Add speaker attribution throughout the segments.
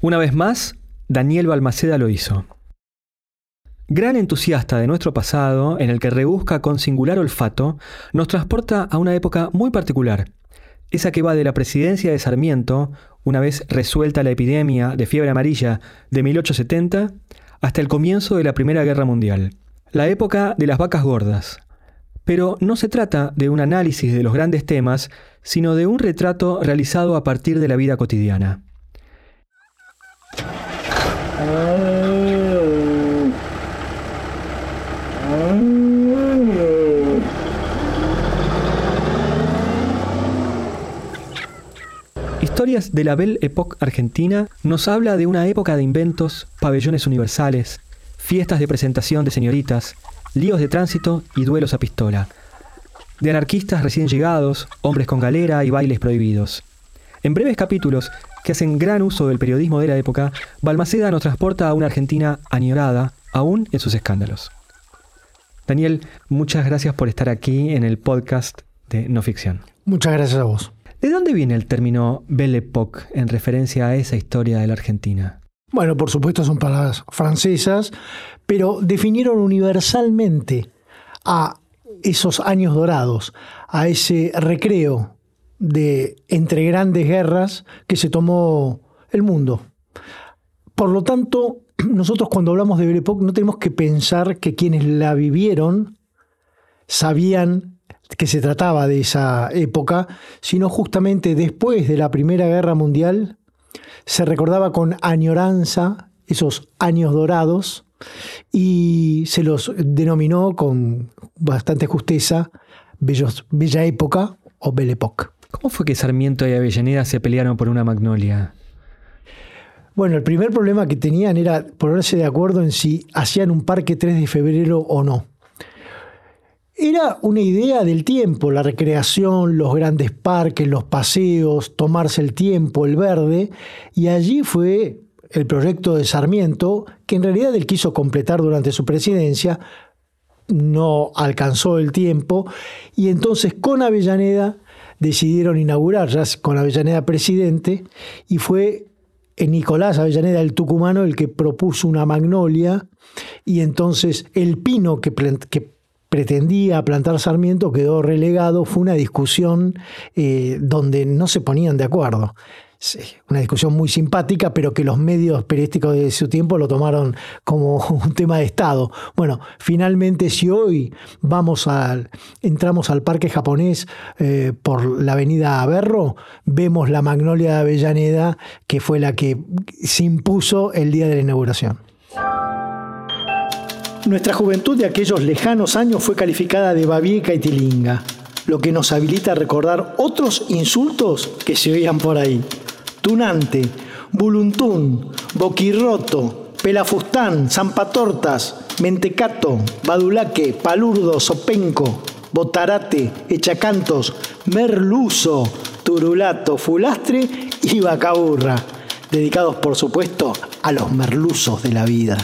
Speaker 1: Una vez más, Daniel Balmaceda lo hizo. Gran entusiasta de nuestro pasado, en el que rebusca con singular olfato, nos transporta a una época muy particular, esa que va de la presidencia de Sarmiento, una vez resuelta la epidemia de fiebre amarilla de 1870, hasta el comienzo de la Primera Guerra Mundial, la época de las vacas gordas. Pero no se trata de un análisis de los grandes temas, sino de un retrato realizado a partir de la vida cotidiana. Historias de la Belle Époque argentina nos habla de una época de inventos, pabellones universales, fiestas de presentación de señoritas, líos de tránsito y duelos a pistola, de anarquistas recién llegados, hombres con galera y bailes prohibidos. En breves capítulos que hacen gran uso del periodismo de la época, Balmaceda nos transporta a una Argentina añorada, aún en sus escándalos. Daniel, muchas gracias por estar aquí en el podcast de No Ficción.
Speaker 2: Muchas gracias a vos.
Speaker 1: ¿De dónde viene el término Belle Époque en referencia a esa historia de la Argentina?
Speaker 2: Bueno, por supuesto son palabras francesas, pero definieron universalmente a esos años dorados, a ese recreo de entre grandes guerras que se tomó el mundo. Por lo tanto, nosotros cuando hablamos de Belle Époque no tenemos que pensar que quienes la vivieron sabían que se trataba de esa época, sino justamente después de la Primera Guerra Mundial se recordaba con añoranza esos años dorados y se los denominó con bastante justeza Bella Época o Belle Époque.
Speaker 1: ¿Cómo fue que Sarmiento y Avellaneda se pelearon por una magnolia?
Speaker 2: Bueno, el primer problema que tenían era ponerse de acuerdo en si hacían un parque 3 de febrero o no. Era una idea del tiempo, la recreación, los grandes parques, los paseos, tomarse el tiempo, el verde, y allí fue el proyecto de Sarmiento, que en realidad él quiso completar durante su presidencia, no alcanzó el tiempo, y entonces con Avellaneda decidieron inaugurar, ya con Avellaneda presidente, y fue Nicolás Avellaneda, el tucumano, el que propuso una magnolia, y entonces el pino que, pretendía plantar Sarmiento quedó relegado, fue una discusión eh, donde no se ponían de acuerdo. Una discusión muy simpática, pero que los medios periodísticos de su tiempo lo tomaron como un tema de Estado. Bueno, finalmente si hoy vamos al, entramos al parque japonés eh, por la avenida Averro, vemos la magnolia de Avellaneda, que fue la que se impuso el día de la inauguración. Nuestra juventud de aquellos lejanos años fue calificada de babieca y tilinga, lo que nos habilita a recordar otros insultos que se oían por ahí. Tunante, buluntún, boquirroto, pelafustán, zampatortas, mentecato, badulaque, palurdo, sopenco, botarate, echacantos, merluzo, turulato, fulastre y vacaburra, dedicados por supuesto a los merluzos de la vida.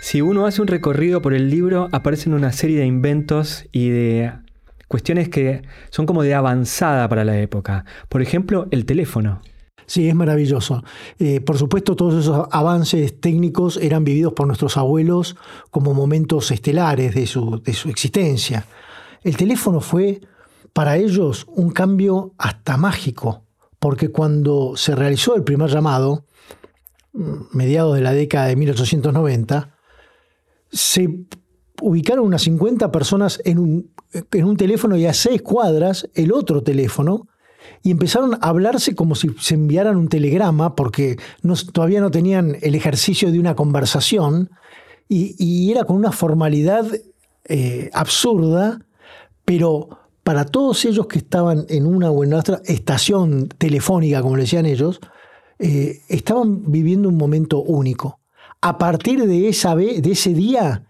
Speaker 1: Si uno hace un recorrido por el libro, aparecen una serie de inventos y de cuestiones que son como de avanzada para la época. Por ejemplo, el teléfono.
Speaker 2: Sí, es maravilloso. Eh, por supuesto, todos esos avances técnicos eran vividos por nuestros abuelos como momentos estelares de su, de su existencia. El teléfono fue para ellos un cambio hasta mágico, porque cuando se realizó el primer llamado, mm, mediados de la década de 1890, se ubicaron unas 50 personas en un, en un teléfono y a seis cuadras el otro teléfono y empezaron a hablarse como si se enviaran un telegrama porque todavía no tenían el ejercicio de una conversación y, era con una formalidad eh, absurda, pero para todos ellos que estaban en una o en otra estación telefónica, como le decían ellos, eh, estaban viviendo un momento único. A partir de, esa, de ese día,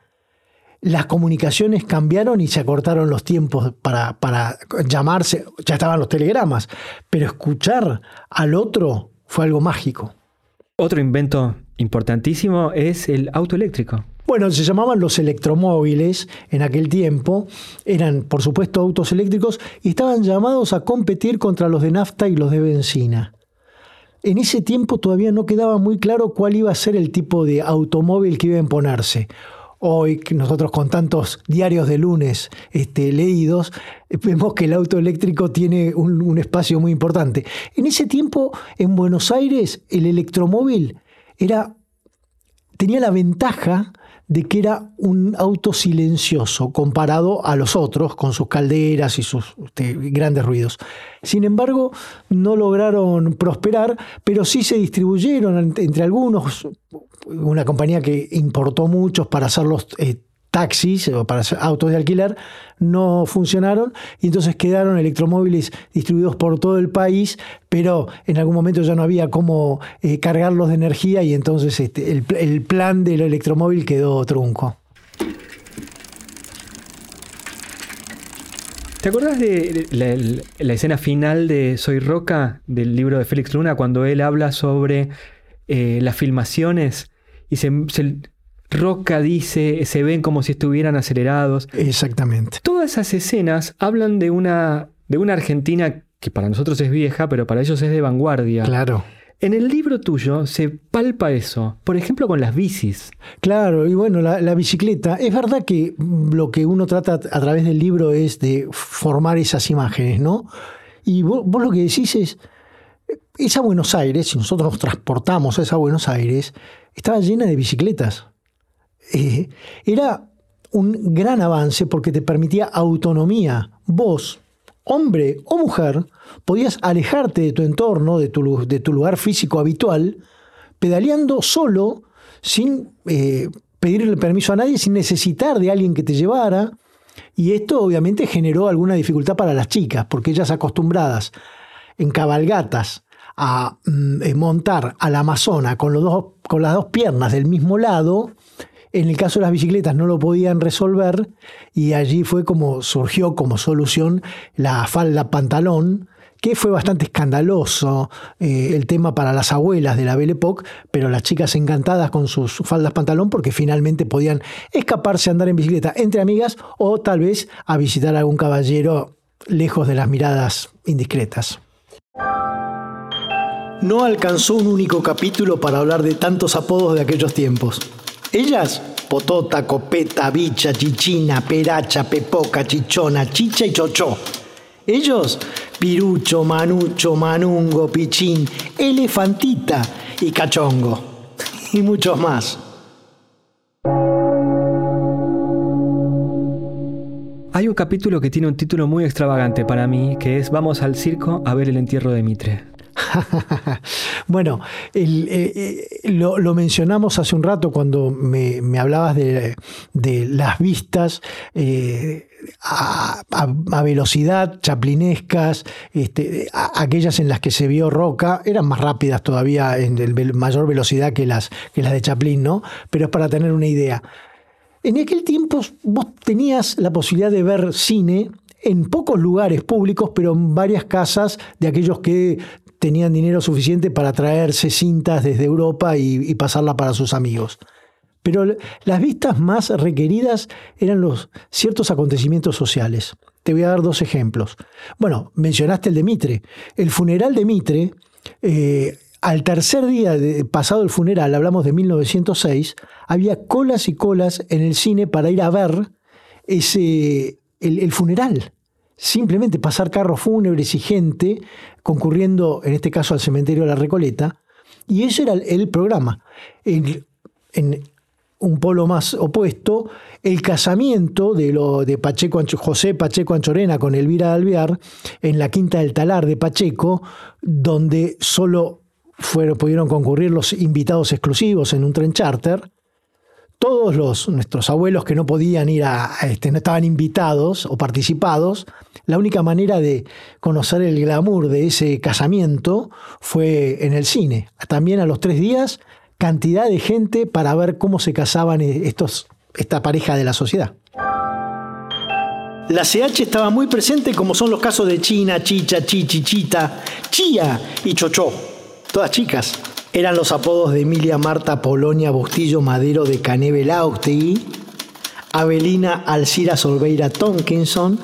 Speaker 2: las comunicaciones cambiaron y se acortaron los tiempos para, para llamarse, ya estaban los telegramas, pero escuchar al otro fue algo mágico.
Speaker 1: Otro invento importantísimo es el auto eléctrico.
Speaker 2: Bueno, se llamaban los electromóviles en aquel tiempo, eran por supuesto autos eléctricos y estaban llamados a competir contra los de nafta y los de benzina. En ese tiempo todavía no quedaba muy claro cuál iba a ser el tipo de automóvil que iba a imponerse. Hoy, nosotros con tantos diarios de lunes este, leídos, vemos que el auto eléctrico tiene un, un espacio muy importante. En ese tiempo, en Buenos Aires, el electromóvil era, tenía la ventaja de que era un auto silencioso comparado a los otros, con sus calderas y sus este, grandes ruidos. Sin embargo, no lograron prosperar, pero sí se distribuyeron entre algunos, una compañía que importó muchos para hacerlos eh, taxis o para autos de alquiler no funcionaron y entonces quedaron electromóviles distribuidos por todo el país, pero en algún momento ya no había cómo eh, cargarlos de energía y entonces este, el, plan del electromóvil quedó trunco.
Speaker 1: ¿Te acordás de la, escena final de Soy Roca, del libro de Félix Luna, cuando él habla sobre eh, las filmaciones y se, Roca dice, se ven como si estuvieran acelerados.
Speaker 2: Exactamente.
Speaker 1: Todas esas escenas hablan de una, de una Argentina que para nosotros es vieja, pero para ellos es de vanguardia.
Speaker 2: Claro.
Speaker 1: En el libro tuyo se palpa eso, por ejemplo con las bicis.
Speaker 2: Claro, y bueno, la, bicicleta. Es verdad que lo que uno trata a través del libro es de formar esas imágenes, ¿no? Y vos, vos lo que decís es, esa Buenos Aires, si nosotros nos transportamos a esa Buenos Aires, estaba llena de bicicletas. Eh, era un gran avance porque te permitía autonomía. Vos, hombre o mujer, podías alejarte de tu entorno, de tu, lugar físico habitual, pedaleando solo, sin eh, pedirle permiso a nadie, sin necesitar de alguien que te llevara. Y esto obviamente generó alguna dificultad para las chicas, porque ellas acostumbradas en cabalgatas a mm, eh, montar al Amazona con, los dos, con las dos piernas del mismo lado, en el caso de las bicicletas no lo podían resolver y allí fue como surgió como solución la falda pantalón, que fue bastante escandaloso eh, el tema para las abuelas de la Belle Époque, pero las chicas encantadas con sus faldas pantalón porque finalmente podían escaparse a andar en bicicleta entre amigas o tal vez a visitar a algún caballero lejos de las miradas indiscretas. No alcanzó un único capítulo para hablar de tantos apodos de aquellos tiempos. Ellas, potota, copeta, bicha, chichina, peracha, pepoca, chichona, chicha y chocho. Ellos, pirucho, manucho, manungo, pichín, elefantita y cachongo. Y muchos más.
Speaker 1: Hay un capítulo que tiene un título muy extravagante para mí, que es Vamos al circo a ver el entierro de Mitre.
Speaker 2: bueno, eh, eh, lo, mencionamos hace un rato cuando me, hablabas de, las vistas eh, a, velocidad, chaplinescas, este, aquellas en las que se vio Roca, eran más rápidas todavía en mayor velocidad que las, que las de Chaplin, ¿no? Pero es para tener una idea. En aquel tiempo vos tenías la posibilidad de ver cine en pocos lugares públicos, pero en varias casas de aquellos que tenían dinero suficiente para traerse cintas desde Europa y, pasarla para sus amigos. Pero las vistas más requeridas eran los ciertos acontecimientos sociales. Te voy a dar dos ejemplos. Bueno, mencionaste el de Mitre. El funeral de Mitre, eh, al tercer día pasado el funeral, hablamos de 1906, había colas y colas en el cine para ir a ver ese, el funeral simplemente pasar carros fúnebres y gente concurriendo, en este caso, al cementerio de la Recoleta, y ese era el programa. En, un polo más opuesto, el casamiento de, lo, de Pacheco José Pacheco Anchorena con Elvira Alvear en la Quinta del Talar de Pacheco, donde solo fueron, pudieron concurrir los invitados exclusivos en un tren charter. Todos los, nuestros abuelos que no podían ir a, este, no estaban invitados o participados, la única manera de conocer el glamour de ese casamiento fue en el cine. También a los tres días, cantidad de gente para ver cómo se casaban estos, esta pareja de la sociedad. La CH estaba muy presente como son los casos de China, Chicha, Chichi, Chita, Chía y Chochó, todas chicas eran los apodos de Emilia Marta Polonia Bustillo Madero de Caneve Laustegui, Avelina Alcira Solveira Tonkinson,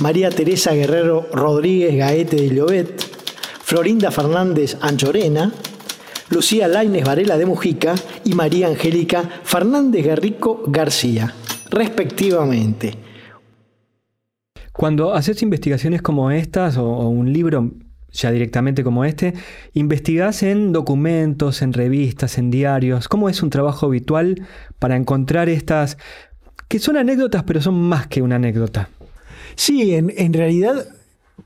Speaker 2: María Teresa Guerrero Rodríguez Gaete de Llobet, Florinda Fernández Anchorena, Lucía Laines Varela de Mujica y María Angélica Fernández Garrico García, respectivamente.
Speaker 1: Cuando haces investigaciones como estas o un libro ya directamente como este, investigás en documentos, en revistas, en diarios. ¿Cómo es un trabajo habitual para encontrar estas, que son anécdotas, pero son más que una anécdota?
Speaker 2: Sí, en, en realidad,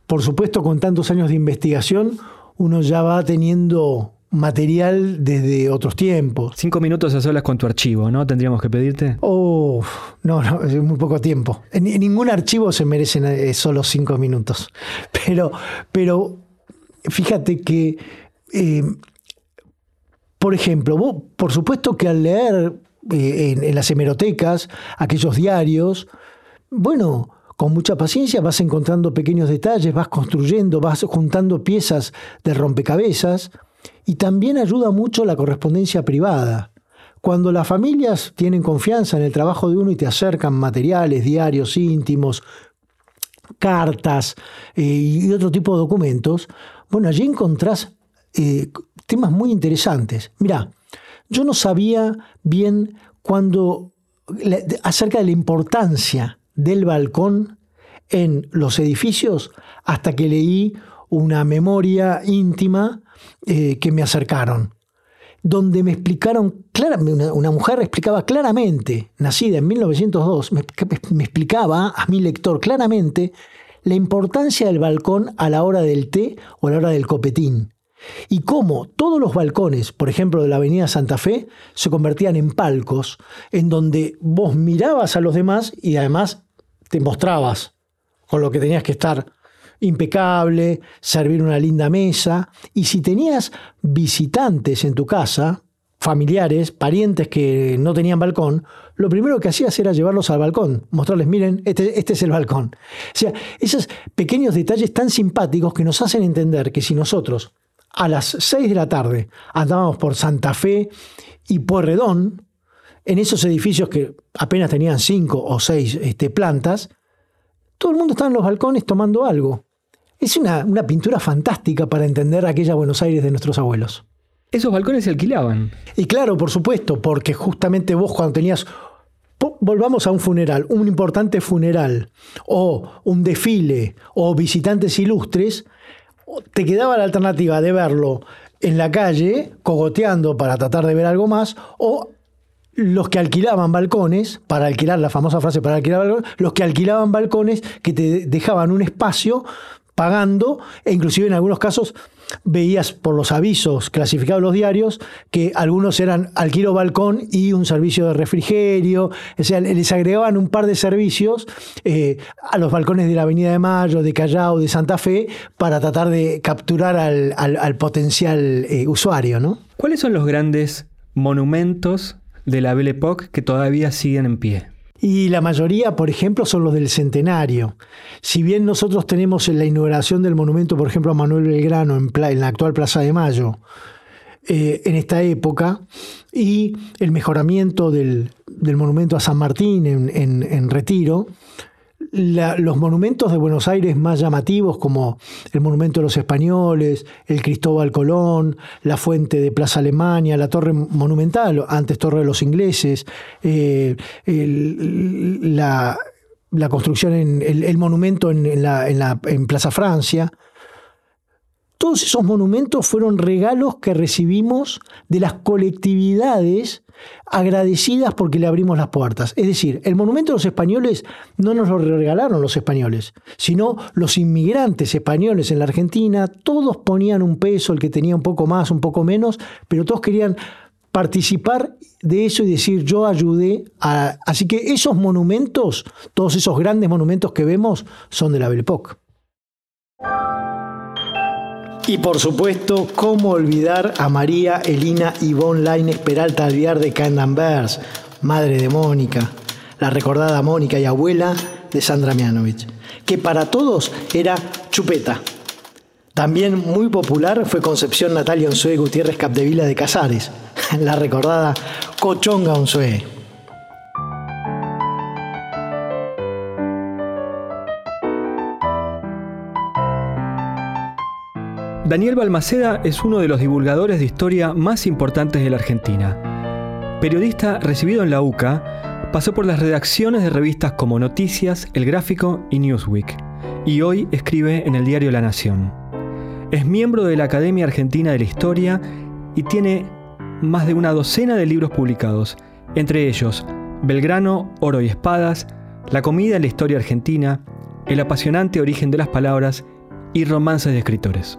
Speaker 2: por supuesto, con tantos años de investigación, uno ya va teniendo material desde otros tiempos.
Speaker 1: Cinco minutos a solas con tu archivo, ¿no? Tendríamos que pedirte.
Speaker 2: Oh, no, no, es muy poco tiempo. En, ningún archivo se merecen eh, solo cinco minutos. Pero, pero fíjate que, eh, por ejemplo, vos, por supuesto que al leer eh, en, las hemerotecas aquellos diarios, bueno, con mucha paciencia vas encontrando pequeños detalles, vas construyendo, vas juntando piezas de rompecabezas y también ayuda mucho la correspondencia privada. Cuando las familias tienen confianza en el trabajo de uno y te acercan materiales, diarios íntimos, cartas eh, y otro tipo de documentos, bueno, allí encontrás eh, temas muy interesantes. Mira, yo no sabía bien cuando acerca de la importancia del balcón en los edificios hasta que leí una memoria íntima eh, que me acercaron, donde me explicaron una, mujer explicaba claramente, nacida en 1902, me explicaba a mi lector claramente la importancia del balcón a la hora del té o a la hora del copetín. Y cómo todos los balcones, por ejemplo, de la Avenida Santa Fe, se convertían en palcos en donde vos mirabas a los demás y además te mostrabas con lo que tenías que estar impecable, servir una linda mesa. Y si tenías visitantes en tu casa, familiares, parientes que no tenían balcón, lo primero que hacías era llevarlos al balcón, mostrarles, miren, este, este, es el balcón. O sea, esos pequeños detalles tan simpáticos que nos hacen entender que si nosotros a las 6 de la tarde andábamos por Santa Fe y Puerredón, en esos edificios que apenas tenían 5 o 6 este, plantas, todo el mundo estaba en los balcones tomando algo. Es una, una pintura fantástica para entender aquella Buenos Aires de nuestros abuelos.
Speaker 1: Esos balcones se alquilaban.
Speaker 2: Y claro, por supuesto, porque justamente vos cuando tenías volvamos a un funeral, un importante funeral, o un desfile, o visitantes ilustres, te quedaba la alternativa de verlo en la calle, cogoteando para tratar de ver algo más, o los que alquilaban balcones, para alquilar la famosa frase para alquilar balcones, los que alquilaban balcones que te dejaban un espacio pagando, e inclusive en algunos casos veías por los avisos clasificados los diarios que algunos eran alquilo balcón y un servicio de refrigerio, o sea, les agregaban un par de servicios eh, a los balcones de la Avenida de Mayo, de Callao, de Santa Fe, para tratar de capturar al, potencial eh, usuario. ¿no?
Speaker 1: ¿Cuáles son los grandes monumentos de la Belle Époque que todavía siguen en pie?
Speaker 2: Y la mayoría, por ejemplo, son los del centenario. Si bien nosotros tenemos la inauguración del monumento, por ejemplo, a Manuel Belgrano en, la actual Plaza de Mayo, eh, en esta época, y el mejoramiento del, monumento a San Martín en Retiro, los monumentos de Buenos Aires más llamativos, como el Monumento de los Españoles, el Cristóbal Colón, la Fuente de Plaza Alemania, la Torre Monumental, antes Torre de los Ingleses, eh, la, construcción, en, el, monumento en, la, en Plaza Francia, todos esos monumentos fueron regalos que recibimos de las colectividades agradecidas porque le abrimos las puertas. Es decir, el monumento de los españoles no nos lo regalaron los españoles, sino los inmigrantes españoles en la Argentina, todos ponían un peso, el que tenía un poco más, un poco menos, pero todos querían participar de eso y decir yo ayudé a... Así que esos monumentos, todos esos grandes monumentos que vemos, son de la Belle Époque. Y por supuesto, ¿cómo olvidar a María Elina Ivonne Laines Peralta Alviar de Candambers, madre de Mónica, la recordada Mónica y abuela de Sandra Mianovich, que para todos era chupeta. También muy popular fue Concepción Natalia Unzué Gutiérrez Capdevila de Casares, la recordada Cochonga Unzué.
Speaker 1: Daniel Balmaceda es uno de los divulgadores de historia más importantes de la Argentina. Periodista recibido en la UCA, pasó por las redacciones de revistas como Noticias, El Gráfico y Newsweek, y hoy escribe en el diario La Nación. Es miembro de la Academia Argentina de la Historia y tiene más de una docena de libros publicados, entre ellos Belgrano, Oro y Espadas, La comida en la historia argentina, El apasionante origen de las palabras y Romances de escritores.